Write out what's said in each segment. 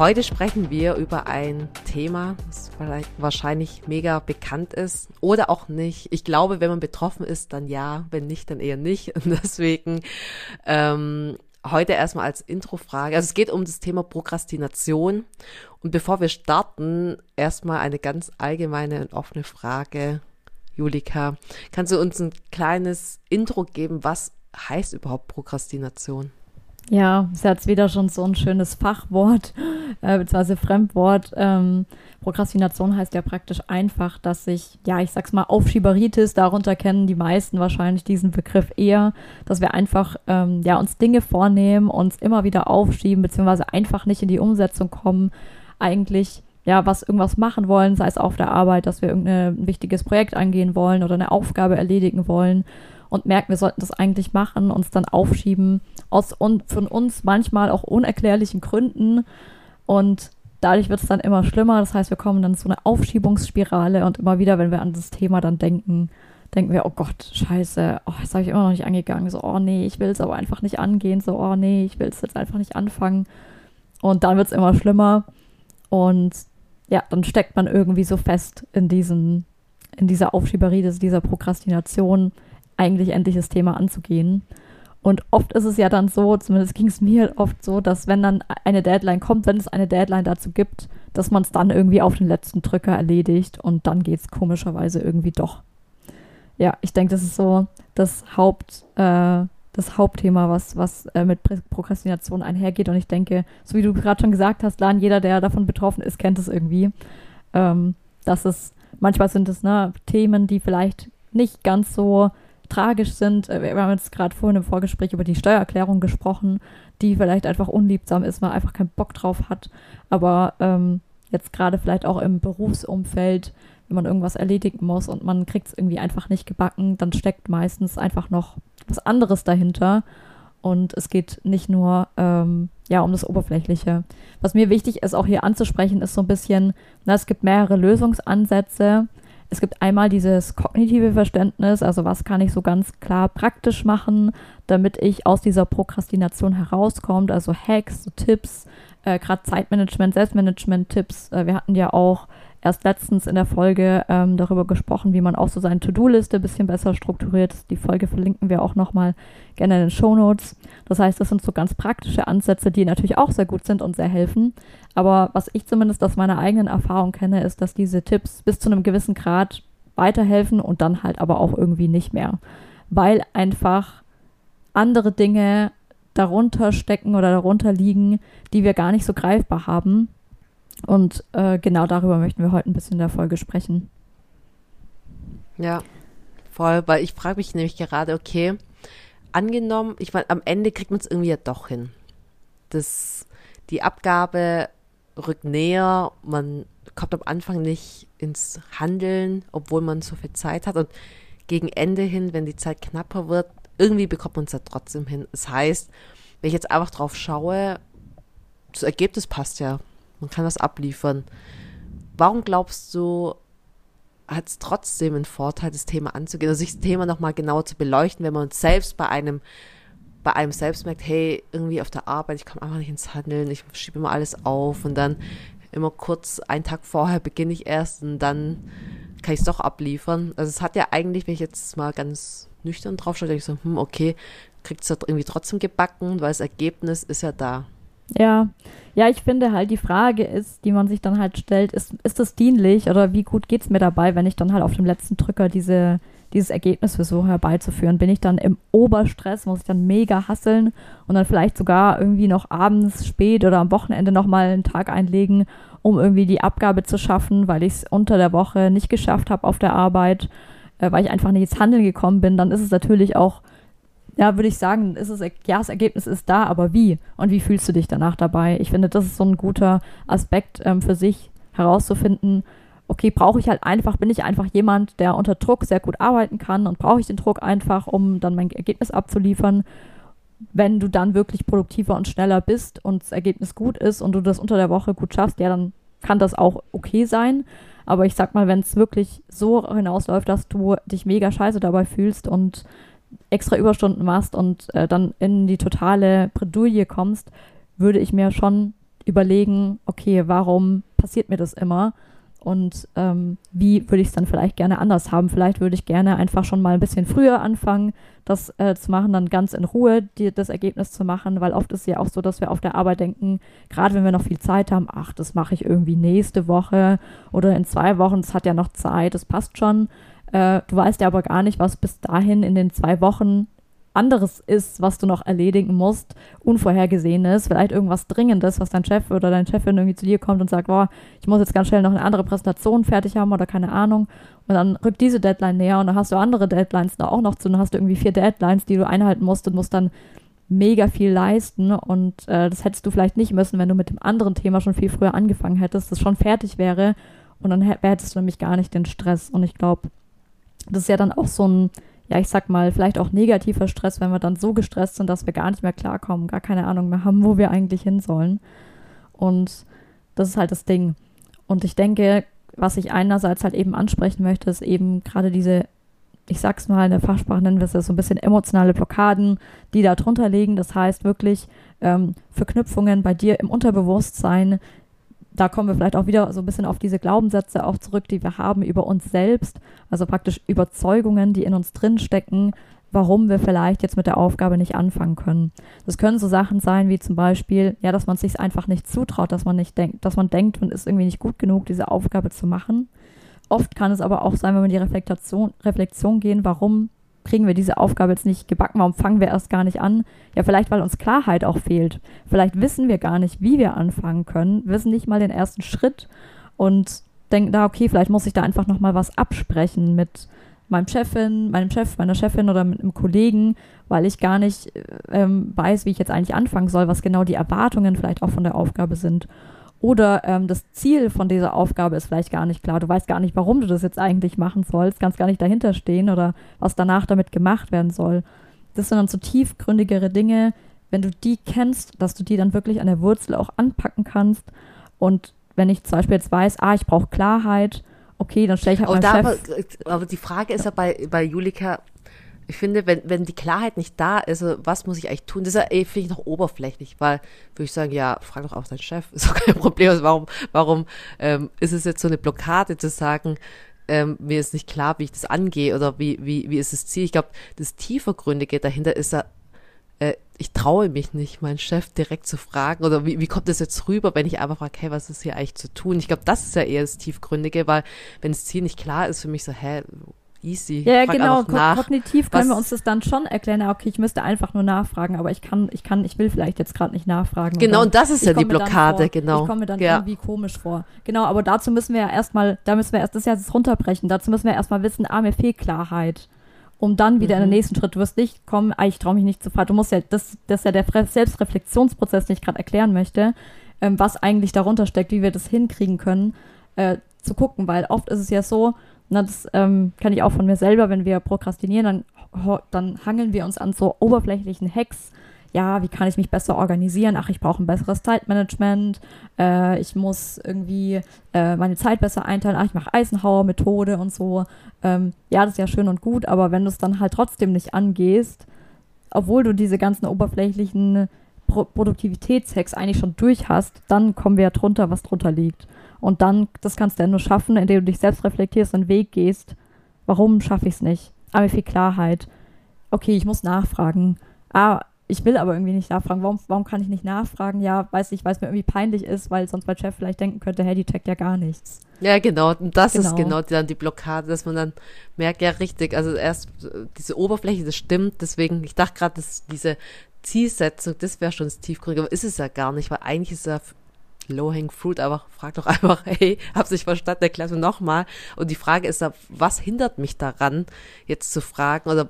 Heute sprechen wir über ein Thema, das wahrscheinlich mega bekannt ist oder auch nicht. Ich glaube, wenn man betroffen ist, dann ja, wenn nicht, dann eher nicht. Und deswegen ähm, heute erstmal als Introfrage. Also es geht um das Thema Prokrastination. Und bevor wir starten, erstmal eine ganz allgemeine und offene Frage. Julika, kannst du uns ein kleines Intro geben, was heißt überhaupt Prokrastination? Ja, ist jetzt wieder schon so ein schönes Fachwort, äh, beziehungsweise Fremdwort. Ähm, Prokrastination heißt ja praktisch einfach, dass sich, ja, ich sag's mal, Aufschieberitis, darunter kennen die meisten wahrscheinlich diesen Begriff eher, dass wir einfach, ähm, ja, uns Dinge vornehmen, uns immer wieder aufschieben, beziehungsweise einfach nicht in die Umsetzung kommen, eigentlich, ja, was irgendwas machen wollen, sei es auf der Arbeit, dass wir irgendein wichtiges Projekt angehen wollen oder eine Aufgabe erledigen wollen und merken, wir sollten das eigentlich machen, uns dann aufschieben, aus un von uns manchmal auch unerklärlichen Gründen. Und dadurch wird es dann immer schlimmer. Das heißt, wir kommen dann zu einer Aufschiebungsspirale und immer wieder, wenn wir an das Thema dann denken, denken wir, oh Gott, scheiße, oh, das habe ich immer noch nicht angegangen. So, oh nee, ich will es aber einfach nicht angehen. So, oh nee, ich will es jetzt einfach nicht anfangen. Und dann wird es immer schlimmer. Und ja, dann steckt man irgendwie so fest in diesen, in dieser Aufschieberie, dieser Prokrastination, eigentlich endlich das Thema anzugehen. Und oft ist es ja dann so, zumindest ging es mir oft so, dass wenn dann eine Deadline kommt, wenn es eine Deadline dazu gibt, dass man es dann irgendwie auf den letzten Drücker erledigt und dann geht es komischerweise irgendwie doch. Ja, ich denke, das ist so das Haupt, äh, das Hauptthema, was, was äh, mit Prokrastination einhergeht. Und ich denke, so wie du gerade schon gesagt hast, Lan, jeder, der davon betroffen ist, kennt es irgendwie. Ähm, dass es, manchmal sind es ne, Themen, die vielleicht nicht ganz so tragisch sind. Äh, wir haben jetzt gerade vorhin im Vorgespräch über die Steuererklärung gesprochen, die vielleicht einfach unliebsam ist, man einfach keinen Bock drauf hat. Aber ähm, jetzt gerade vielleicht auch im Berufsumfeld, wenn man irgendwas erledigen muss und man kriegt es irgendwie einfach nicht gebacken, dann steckt meistens einfach noch was anderes dahinter. Und es geht nicht nur ähm, ja, um das Oberflächliche. Was mir wichtig ist, auch hier anzusprechen, ist so ein bisschen, na, es gibt mehrere Lösungsansätze es gibt einmal dieses kognitive Verständnis, also was kann ich so ganz klar praktisch machen, damit ich aus dieser Prokrastination herauskomme, also Hacks, so Tipps, äh, gerade Zeitmanagement, Selbstmanagement-Tipps. Äh, wir hatten ja auch erst letztens in der Folge ähm, darüber gesprochen, wie man auch so seine To-Do-Liste ein bisschen besser strukturiert. Die Folge verlinken wir auch nochmal gerne in den Show Notes. Das heißt, das sind so ganz praktische Ansätze, die natürlich auch sehr gut sind und sehr helfen. Aber was ich zumindest aus meiner eigenen Erfahrung kenne, ist, dass diese Tipps bis zu einem gewissen Grad weiterhelfen und dann halt aber auch irgendwie nicht mehr. Weil einfach andere Dinge darunter stecken oder darunter liegen, die wir gar nicht so greifbar haben und äh, genau darüber möchten wir heute ein bisschen in der Folge sprechen. Ja, voll, weil ich frage mich nämlich gerade, okay, angenommen, ich meine, am Ende kriegt man es irgendwie ja doch hin. Das, die Abgabe rückt näher, man kommt am Anfang nicht ins Handeln, obwohl man so viel Zeit hat und gegen Ende hin, wenn die Zeit knapper wird, irgendwie bekommt man es ja trotzdem hin. Das heißt, wenn ich jetzt einfach drauf schaue, das Ergebnis passt ja man kann was abliefern. Warum glaubst du, hat es trotzdem einen Vorteil, das Thema anzugehen, also sich das Thema nochmal genauer zu beleuchten, wenn man selbst bei einem, bei einem selbst merkt, hey, irgendwie auf der Arbeit, ich komme einfach nicht ins Handeln, ich schiebe immer alles auf und dann immer kurz einen Tag vorher beginne ich erst und dann kann ich es doch abliefern. Also es hat ja eigentlich, wenn ich jetzt mal ganz nüchtern drauf schaue, denke ich so, hm, okay, kriegt es irgendwie trotzdem gebacken, weil das Ergebnis ist ja da. Ja, ja, ich finde halt, die Frage ist, die man sich dann halt stellt, ist, ist das dienlich oder wie gut geht es mir dabei, wenn ich dann halt auf dem letzten Drücker diese, dieses Ergebnis versuche herbeizuführen? Bin ich dann im Oberstress, muss ich dann mega hasseln und dann vielleicht sogar irgendwie noch abends spät oder am Wochenende nochmal einen Tag einlegen, um irgendwie die Abgabe zu schaffen, weil ich es unter der Woche nicht geschafft habe auf der Arbeit, äh, weil ich einfach nicht ins Handeln gekommen bin, dann ist es natürlich auch ja, würde ich sagen, ist es, ja, das Ergebnis ist da, aber wie? Und wie fühlst du dich danach dabei? Ich finde, das ist so ein guter Aspekt ähm, für sich herauszufinden. Okay, brauche ich halt einfach, bin ich einfach jemand, der unter Druck sehr gut arbeiten kann und brauche ich den Druck einfach, um dann mein Ergebnis abzuliefern? Wenn du dann wirklich produktiver und schneller bist und das Ergebnis gut ist und du das unter der Woche gut schaffst, ja, dann kann das auch okay sein. Aber ich sag mal, wenn es wirklich so hinausläuft, dass du dich mega scheiße dabei fühlst und extra Überstunden machst und äh, dann in die totale Bredouille kommst, würde ich mir schon überlegen, okay, warum passiert mir das immer? Und ähm, wie würde ich es dann vielleicht gerne anders haben? Vielleicht würde ich gerne einfach schon mal ein bisschen früher anfangen, das äh, zu machen, dann ganz in Ruhe die, das Ergebnis zu machen, weil oft ist es ja auch so, dass wir auf der Arbeit denken, gerade wenn wir noch viel Zeit haben, ach, das mache ich irgendwie nächste Woche oder in zwei Wochen, es hat ja noch Zeit, das passt schon. Äh, du weißt ja aber gar nicht, was bis dahin in den zwei Wochen anderes ist, was du noch erledigen musst, unvorhergesehenes, vielleicht irgendwas Dringendes, was dein Chef oder deine Chefin irgendwie zu dir kommt und sagt, boah, ich muss jetzt ganz schnell noch eine andere Präsentation fertig haben oder keine Ahnung. Und dann rückt diese Deadline näher und dann hast du andere Deadlines da auch noch zu, dann hast du irgendwie vier Deadlines, die du einhalten musst und musst dann mega viel leisten. Und äh, das hättest du vielleicht nicht müssen, wenn du mit dem anderen Thema schon viel früher angefangen hättest, das schon fertig wäre. Und dann hättest du nämlich gar nicht den Stress. Und ich glaube, das ist ja dann auch so ein, ja, ich sag mal, vielleicht auch negativer Stress, wenn wir dann so gestresst sind, dass wir gar nicht mehr klarkommen, gar keine Ahnung mehr haben, wo wir eigentlich hin sollen. Und das ist halt das Ding. Und ich denke, was ich einerseits halt eben ansprechen möchte, ist eben gerade diese, ich sag's mal in der Fachsprache nennen wir es ja so ein bisschen emotionale Blockaden, die da drunter liegen. Das heißt wirklich ähm, Verknüpfungen bei dir im Unterbewusstsein, da kommen wir vielleicht auch wieder so ein bisschen auf diese Glaubenssätze auch zurück, die wir haben über uns selbst, also praktisch Überzeugungen, die in uns drinstecken, warum wir vielleicht jetzt mit der Aufgabe nicht anfangen können. Das können so Sachen sein wie zum Beispiel, ja, dass man sich einfach nicht zutraut, dass man nicht denkt, dass man denkt, man ist irgendwie nicht gut genug, diese Aufgabe zu machen. Oft kann es aber auch sein, wenn wir in die Reflexion, Reflexion gehen, warum kriegen wir diese Aufgabe jetzt nicht gebacken? Warum fangen wir erst gar nicht an? Ja, vielleicht, weil uns Klarheit auch fehlt. Vielleicht wissen wir gar nicht, wie wir anfangen können, wissen nicht mal den ersten Schritt und denken da, okay, vielleicht muss ich da einfach nochmal was absprechen mit meinem Chefin, meinem Chef, meiner Chefin oder mit einem Kollegen, weil ich gar nicht ähm, weiß, wie ich jetzt eigentlich anfangen soll, was genau die Erwartungen vielleicht auch von der Aufgabe sind. Oder ähm, das Ziel von dieser Aufgabe ist vielleicht gar nicht klar. Du weißt gar nicht, warum du das jetzt eigentlich machen sollst, kannst gar nicht dahinter stehen oder was danach damit gemacht werden soll. Das sind dann so tiefgründigere Dinge, wenn du die kennst, dass du die dann wirklich an der Wurzel auch anpacken kannst. Und wenn ich zum Beispiel jetzt weiß, ah, ich brauche Klarheit, okay, dann stelle ich halt aber, Chef aber, aber die Frage ist ja bei, bei Julika, ich finde, wenn, wenn die Klarheit nicht da ist, also was muss ich eigentlich tun, das ja, finde ich noch oberflächlich, weil würde ich sagen, ja, frag doch auch deinen Chef, ist doch kein Problem. Also warum, warum ähm, ist es jetzt so eine Blockade zu sagen, ähm, mir ist nicht klar, wie ich das angehe oder wie, wie, wie ist das Ziel? Ich glaube, das tiefergründige dahinter ist ja, äh, ich traue mich nicht, meinen Chef direkt zu fragen oder wie, wie kommt das jetzt rüber, wenn ich einfach frage, hey, was ist hier eigentlich zu tun? Ich glaube, das ist ja eher das Tiefgründige, weil wenn das Ziel nicht klar ist für mich so, hä, easy. Ja, ja genau. Ko kognitiv können wir uns das dann schon erklären. Okay, ich müsste einfach nur nachfragen, aber ich kann, ich kann, ich will vielleicht jetzt gerade nicht nachfragen. Genau, und das ist ja die Blockade, vor, genau. Ich komme mir dann ja. irgendwie komisch vor. Genau, aber dazu müssen wir ja erstmal, da müssen wir erst, das das runterbrechen. Dazu müssen wir erstmal wissen, ah, mir fehlt Klarheit. Um dann wieder mhm. in den nächsten Schritt, du wirst nicht kommen, ah, ich traue mich nicht zu fahren. Du musst ja, das, das ist ja der Selbstreflexionsprozess, den ich gerade erklären möchte, ähm, was eigentlich darunter steckt, wie wir das hinkriegen können, äh, zu gucken, weil oft ist es ja so, na, das ähm, kann ich auch von mir selber, wenn wir prokrastinieren, dann, dann hangeln wir uns an so oberflächlichen Hacks. Ja, wie kann ich mich besser organisieren? Ach, ich brauche ein besseres Zeitmanagement. Äh, ich muss irgendwie äh, meine Zeit besser einteilen. Ach, ich mache Eisenhower-Methode und so. Ähm, ja, das ist ja schön und gut, aber wenn du es dann halt trotzdem nicht angehst, obwohl du diese ganzen oberflächlichen Pro Produktivitätshacks eigentlich schon durch hast, dann kommen wir ja drunter, was drunter liegt. Und dann, das kannst du ja nur schaffen, indem du dich selbst reflektierst und einen Weg gehst. Warum schaffe ich es nicht? Aber viel Klarheit. Okay, ich muss nachfragen. Ah, ich will aber irgendwie nicht nachfragen. Warum, warum kann ich nicht nachfragen? Ja, weiß ich, weil es mir irgendwie peinlich ist, weil sonst mein Chef vielleicht denken könnte, hey, die checkt ja gar nichts. Ja, genau. Und das genau. ist genau dann die Blockade, dass man dann merkt, ja, richtig, also erst diese Oberfläche, das stimmt. Deswegen, ich dachte gerade, dass diese Zielsetzung, das wäre schon das Tiefgründige, aber ist es ja gar nicht, weil eigentlich ist ja low-hang fruit, aber frag doch einfach, hey, hab's nicht verstanden, erklär mir nochmal. Und die Frage ist ja, was hindert mich daran, jetzt zu fragen oder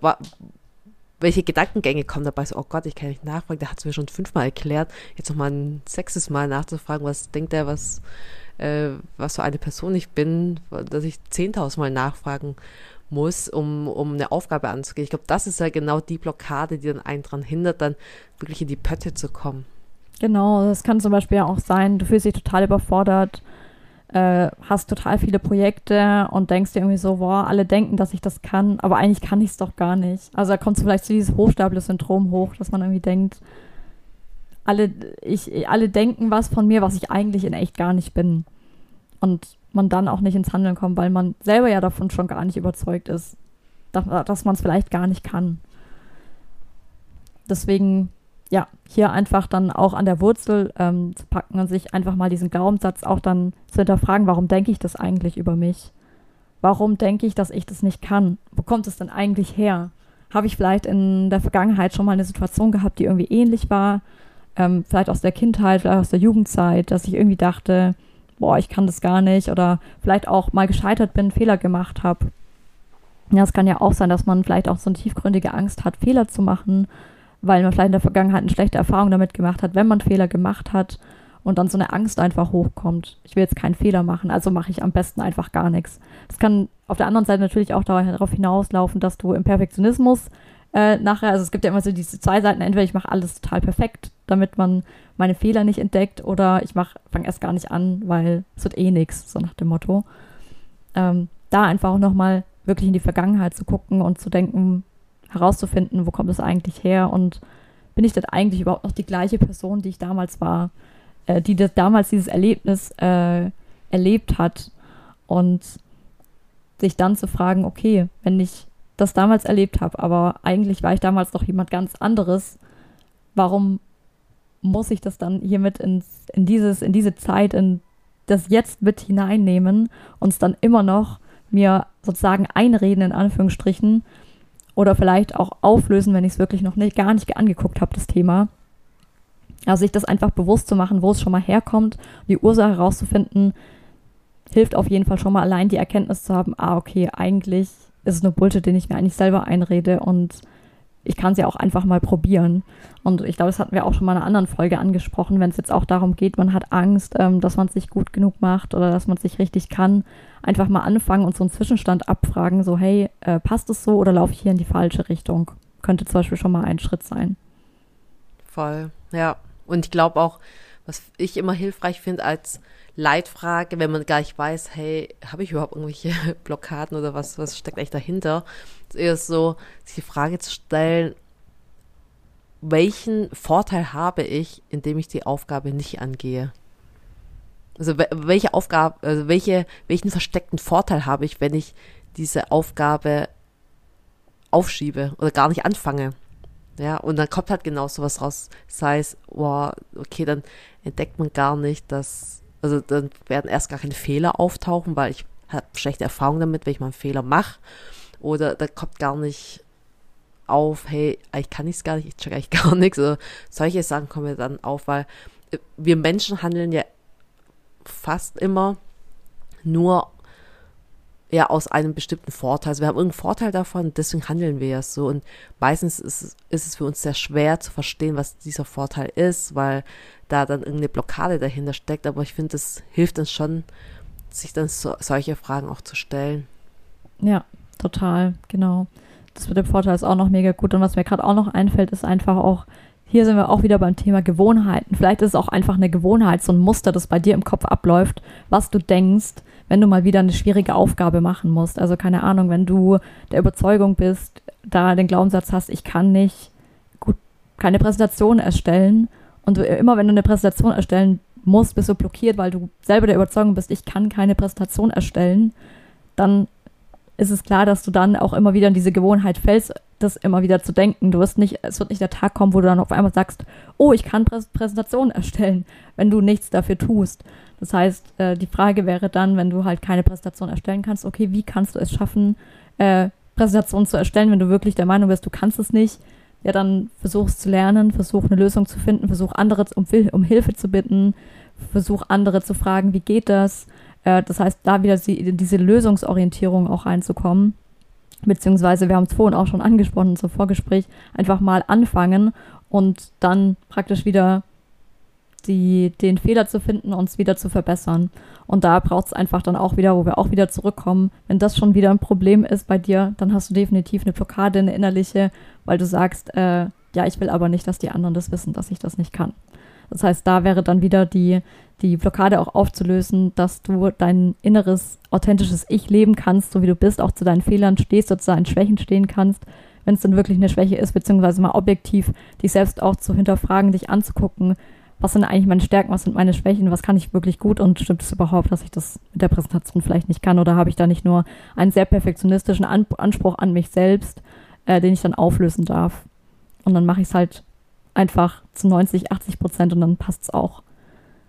welche Gedankengänge kommen dabei? So, oh Gott, ich kann nicht nachfragen, der hat es mir schon fünfmal erklärt. Jetzt noch mal ein sechstes Mal nachzufragen, was denkt er, was, äh, was für eine Person ich bin, dass ich zehntausendmal nachfragen muss, um, um eine Aufgabe anzugehen. Ich glaube, das ist ja genau die Blockade, die dann einen daran hindert, dann wirklich in die Pötte zu kommen. Genau, das kann zum Beispiel auch sein, du fühlst dich total überfordert, äh, hast total viele Projekte und denkst dir irgendwie so, boah, alle denken, dass ich das kann, aber eigentlich kann ich es doch gar nicht. Also da kommt vielleicht zu dieses Hochstapler-Syndrom hoch, dass man irgendwie denkt, alle, ich, alle denken was von mir, was ich eigentlich in echt gar nicht bin. Und man dann auch nicht ins Handeln kommt, weil man selber ja davon schon gar nicht überzeugt ist, dass, dass man es vielleicht gar nicht kann. Deswegen, ja, hier einfach dann auch an der Wurzel ähm, zu packen und sich einfach mal diesen Glaubenssatz auch dann zu hinterfragen, warum denke ich das eigentlich über mich? Warum denke ich, dass ich das nicht kann? Wo kommt es denn eigentlich her? Habe ich vielleicht in der Vergangenheit schon mal eine Situation gehabt, die irgendwie ähnlich war? Ähm, vielleicht aus der Kindheit, vielleicht aus der Jugendzeit, dass ich irgendwie dachte, boah, ich kann das gar nicht oder vielleicht auch mal gescheitert bin, Fehler gemacht habe. Ja, es kann ja auch sein, dass man vielleicht auch so eine tiefgründige Angst hat, Fehler zu machen, weil man vielleicht in der Vergangenheit eine schlechte Erfahrung damit gemacht hat, wenn man Fehler gemacht hat und dann so eine Angst einfach hochkommt. Ich will jetzt keinen Fehler machen, also mache ich am besten einfach gar nichts. Das kann auf der anderen Seite natürlich auch darauf hinauslaufen, dass du im Perfektionismus äh, nachher, also es gibt ja immer so diese zwei Seiten, entweder ich mache alles total perfekt, damit man meine Fehler nicht entdeckt, oder ich fange erst gar nicht an, weil es wird eh nichts, so nach dem Motto. Ähm, da einfach auch nochmal wirklich in die Vergangenheit zu gucken und zu denken, herauszufinden, wo kommt es eigentlich her und bin ich denn eigentlich überhaupt noch die gleiche Person, die ich damals war, äh, die das, damals dieses Erlebnis äh, erlebt hat? Und sich dann zu fragen, okay, wenn ich das damals erlebt habe, aber eigentlich war ich damals doch jemand ganz anderes. Warum muss ich das dann hiermit ins, in, dieses, in diese Zeit, in das Jetzt mit hineinnehmen und es dann immer noch mir sozusagen einreden, in Anführungsstrichen, oder vielleicht auch auflösen, wenn ich es wirklich noch nicht, gar nicht angeguckt habe, das Thema. Also sich das einfach bewusst zu machen, wo es schon mal herkommt, die Ursache herauszufinden, hilft auf jeden Fall schon mal allein die Erkenntnis zu haben, ah, okay, eigentlich ist es nur Bullshit, den ich mir eigentlich selber einrede und ich kann es ja auch einfach mal probieren. Und ich glaube, das hatten wir auch schon mal in einer anderen Folge angesprochen, wenn es jetzt auch darum geht, man hat Angst, ähm, dass man es nicht gut genug macht oder dass man es nicht richtig kann. Einfach mal anfangen und so einen Zwischenstand abfragen, so hey, äh, passt es so oder laufe ich hier in die falsche Richtung? Könnte zum Beispiel schon mal ein Schritt sein. Voll, ja. Und ich glaube auch, was ich immer hilfreich finde als Leitfrage, wenn man gar nicht weiß, hey, habe ich überhaupt irgendwelche Blockaden oder was, was steckt eigentlich dahinter? ist eher so, sich die Frage zu stellen, welchen Vorteil habe ich, indem ich die Aufgabe nicht angehe? Also welche Aufgabe, also welche, welchen versteckten Vorteil habe ich, wenn ich diese Aufgabe aufschiebe oder gar nicht anfange? Ja, und dann kommt halt genau sowas raus. Sei es, wow, okay, dann entdeckt man gar nicht, dass, also dann werden erst gar keine Fehler auftauchen, weil ich habe schlechte Erfahrungen damit, wenn ich mal einen Fehler mache. Oder da kommt gar nicht auf, hey, ich kann nichts gar nicht, ich check eigentlich gar nichts. Oder solche Sachen kommen ja dann auf, weil äh, wir Menschen handeln ja fast immer nur ja aus einem bestimmten Vorteil. Also wir haben irgendeinen Vorteil davon, deswegen handeln wir ja so. Und meistens ist, ist es für uns sehr schwer zu verstehen, was dieser Vorteil ist, weil da dann irgendeine Blockade dahinter steckt. Aber ich finde, es hilft uns schon, sich dann so, solche Fragen auch zu stellen. Ja, total, genau. Das mit dem Vorteil ist auch noch mega gut. Und was mir gerade auch noch einfällt, ist einfach auch, hier sind wir auch wieder beim Thema Gewohnheiten. Vielleicht ist es auch einfach eine Gewohnheit, so ein Muster, das bei dir im Kopf abläuft, was du denkst, wenn du mal wieder eine schwierige Aufgabe machen musst. Also keine Ahnung, wenn du der Überzeugung bist, da den Glaubenssatz hast, ich kann nicht gut keine Präsentation erstellen und du, immer wenn du eine Präsentation erstellen musst, bist du blockiert, weil du selber der Überzeugung bist, ich kann keine Präsentation erstellen, dann ist es klar, dass du dann auch immer wieder in diese Gewohnheit fällst, das immer wieder zu denken. Du wirst nicht, es wird nicht der Tag kommen, wo du dann auf einmal sagst, oh, ich kann Prä Präsentationen erstellen, wenn du nichts dafür tust. Das heißt, äh, die Frage wäre dann, wenn du halt keine Präsentation erstellen kannst, okay, wie kannst du es schaffen, äh, Präsentationen zu erstellen, wenn du wirklich der Meinung bist, du kannst es nicht? Ja, dann versuch es zu lernen, versuch eine Lösung zu finden, versuch andere um, um Hilfe zu bitten, versuch andere zu fragen, wie geht das? Äh, das heißt, da wieder die, diese Lösungsorientierung auch reinzukommen. Beziehungsweise wir haben es vorhin auch schon angesprochen zum Vorgespräch, einfach mal anfangen und dann praktisch wieder die, den Fehler zu finden, uns wieder zu verbessern. Und da braucht es einfach dann auch wieder, wo wir auch wieder zurückkommen. Wenn das schon wieder ein Problem ist bei dir, dann hast du definitiv eine Blockade, eine innerliche, weil du sagst, äh, ja, ich will aber nicht, dass die anderen das wissen, dass ich das nicht kann. Das heißt, da wäre dann wieder die, die Blockade auch aufzulösen, dass du dein inneres, authentisches Ich leben kannst, so wie du bist, auch zu deinen Fehlern stehst oder zu deinen Schwächen stehen kannst, wenn es dann wirklich eine Schwäche ist, beziehungsweise mal objektiv dich selbst auch zu hinterfragen, dich anzugucken, was sind eigentlich meine Stärken, was sind meine Schwächen, was kann ich wirklich gut und stimmt es überhaupt, dass ich das mit der Präsentation vielleicht nicht kann oder habe ich da nicht nur einen sehr perfektionistischen An Anspruch an mich selbst, äh, den ich dann auflösen darf. Und dann mache ich es halt einfach zu 90, 80 Prozent und dann passt es auch.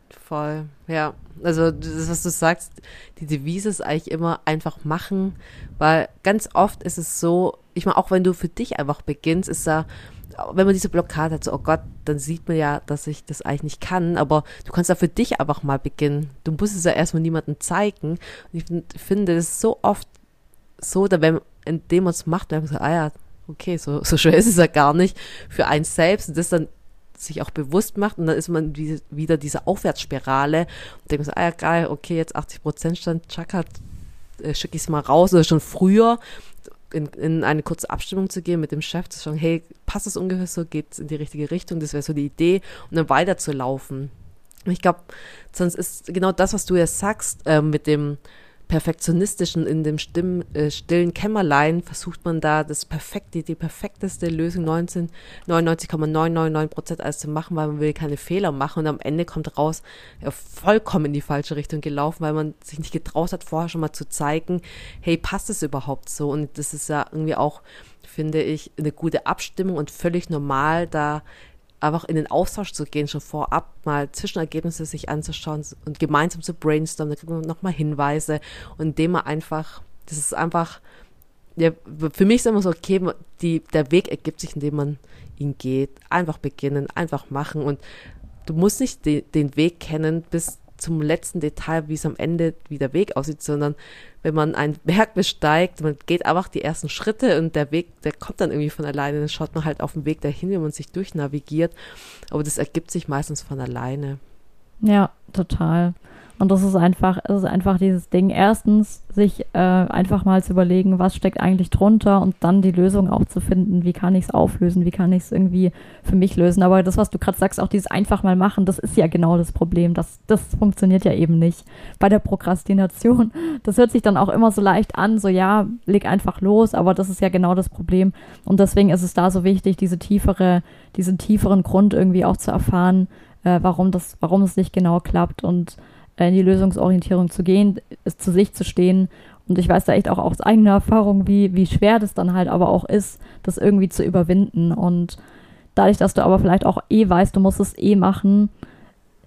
Voll, ja. Also das, was du sagst, die Devise ist eigentlich immer einfach machen, weil ganz oft ist es so, ich meine, auch wenn du für dich einfach beginnst, ist da, wenn man diese Blockade hat, so, oh Gott, dann sieht man ja, dass ich das eigentlich nicht kann, aber du kannst da für dich einfach mal beginnen. Du musst es ja erstmal niemandem zeigen. Und ich finde, das ist so oft so, da wenn, indem man es macht, dann so, ah ja, okay, so, so schwer ist es ja gar nicht für einen selbst und das dann sich auch bewusst macht und dann ist man wie, wieder diese Aufwärtsspirale und denkt so, ah ja, geil, okay, jetzt 80 Prozent stand, Chaka, äh, schicke ich es mal raus oder schon früher in, in eine kurze Abstimmung zu gehen mit dem Chef, zu sagen, hey, passt es ungefähr so, geht es in die richtige Richtung, das wäre so die Idee und dann weiterzulaufen. Ich glaube, sonst ist genau das, was du ja sagst, äh, mit dem perfektionistischen, in dem Stimm, äh, stillen Kämmerlein versucht man da das perfekte, die perfekteste Lösung 99,999 Prozent alles zu machen, weil man will keine Fehler machen und am Ende kommt raus, ja, vollkommen in die falsche Richtung gelaufen, weil man sich nicht getraut hat, vorher schon mal zu zeigen, hey, passt es überhaupt so? Und das ist ja irgendwie auch, finde ich, eine gute Abstimmung und völlig normal, da einfach in den Austausch zu gehen, schon vorab mal Zwischenergebnisse sich anzuschauen und gemeinsam zu brainstormen, da kriegt man nochmal Hinweise und indem man einfach, das ist einfach, ja, für mich ist immer so, okay, die, der Weg ergibt sich, indem man ihn geht. Einfach beginnen, einfach machen und du musst nicht de, den Weg kennen bis zum letzten Detail, wie es am Ende wie der Weg aussieht, sondern wenn man einen Berg besteigt, man geht einfach die ersten Schritte und der Weg, der kommt dann irgendwie von alleine, dann schaut man halt auf den Weg dahin, wie man sich durchnavigiert, aber das ergibt sich meistens von alleine. Ja, total. Und das ist einfach, es ist einfach dieses Ding. Erstens, sich äh, einfach mal zu überlegen, was steckt eigentlich drunter und dann die Lösung auch zu finden. Wie kann ich es auflösen? Wie kann ich es irgendwie für mich lösen? Aber das, was du gerade sagst, auch dieses einfach mal machen, das ist ja genau das Problem. Das, das funktioniert ja eben nicht bei der Prokrastination. Das hört sich dann auch immer so leicht an, so ja, leg einfach los, aber das ist ja genau das Problem. Und deswegen ist es da so wichtig, diese tiefere, diesen tieferen Grund irgendwie auch zu erfahren, äh, warum das, warum es nicht genau klappt und in die Lösungsorientierung zu gehen, ist zu sich zu stehen. Und ich weiß da echt auch aus eigener Erfahrung, wie, wie schwer das dann halt aber auch ist, das irgendwie zu überwinden. Und dadurch, dass du aber vielleicht auch eh weißt, du musst es eh machen,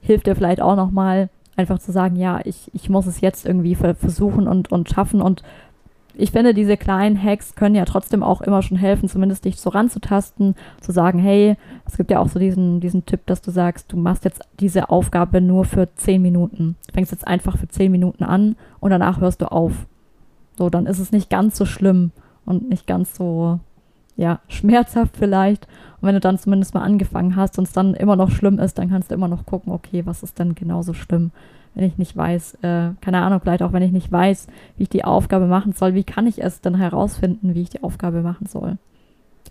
hilft dir vielleicht auch nochmal einfach zu sagen, ja, ich, ich muss es jetzt irgendwie versuchen und, und schaffen und ich finde, diese kleinen Hacks können ja trotzdem auch immer schon helfen, zumindest dich so ranzutasten, zu sagen, hey, es gibt ja auch so diesen, diesen Tipp, dass du sagst, du machst jetzt diese Aufgabe nur für zehn Minuten. Du fängst jetzt einfach für zehn Minuten an und danach hörst du auf. So, dann ist es nicht ganz so schlimm und nicht ganz so, ja, schmerzhaft vielleicht. Und wenn du dann zumindest mal angefangen hast und es dann immer noch schlimm ist, dann kannst du immer noch gucken, okay, was ist denn genauso schlimm? wenn ich nicht weiß, äh, keine Ahnung, vielleicht auch wenn ich nicht weiß, wie ich die Aufgabe machen soll, wie kann ich es dann herausfinden, wie ich die Aufgabe machen soll?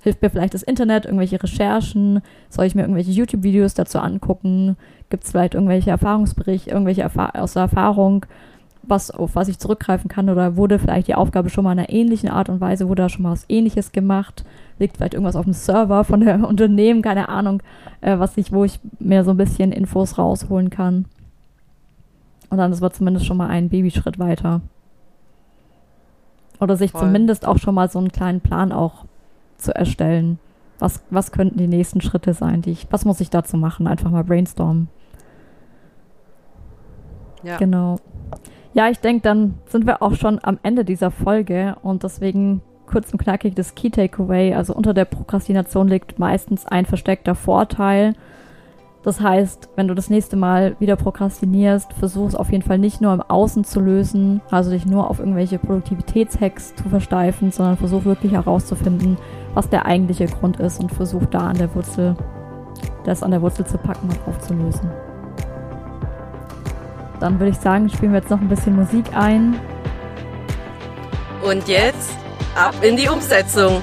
Hilft mir vielleicht das Internet, irgendwelche Recherchen? Soll ich mir irgendwelche YouTube-Videos dazu angucken? Gibt es vielleicht irgendwelche Erfahrungsberichte, irgendwelche Erfa aus der Erfahrung, was, auf was ich zurückgreifen kann? Oder wurde vielleicht die Aufgabe schon mal in einer ähnlichen Art und Weise, wurde da schon mal was ähnliches gemacht? Liegt vielleicht irgendwas auf dem Server von der Unternehmen, keine Ahnung, äh, was ich, wo ich mir so ein bisschen Infos rausholen kann. Und dann ist man zumindest schon mal einen Babyschritt weiter. Oder sich Voll. zumindest auch schon mal so einen kleinen Plan auch zu erstellen. Was, was könnten die nächsten Schritte sein, die ich, was muss ich dazu machen? Einfach mal brainstormen. Ja. Genau. Ja, ich denke, dann sind wir auch schon am Ende dieser Folge und deswegen kurz und knackig das Key Takeaway. Also unter der Prokrastination liegt meistens ein versteckter Vorteil Das heißt, wenn du das nächste Mal wieder prokrastinierst, versuch es auf jeden Fall nicht nur im Außen zu lösen, also dich nur auf irgendwelche Produktivitätshacks zu versteifen, sondern versuch wirklich herauszufinden, was der eigentliche Grund ist und versuch da an der Wurzel, das an der Wurzel zu packen und aufzulösen. Dann würde ich sagen, spielen wir jetzt noch ein bisschen Musik ein. Und jetzt ab in die Umsetzung.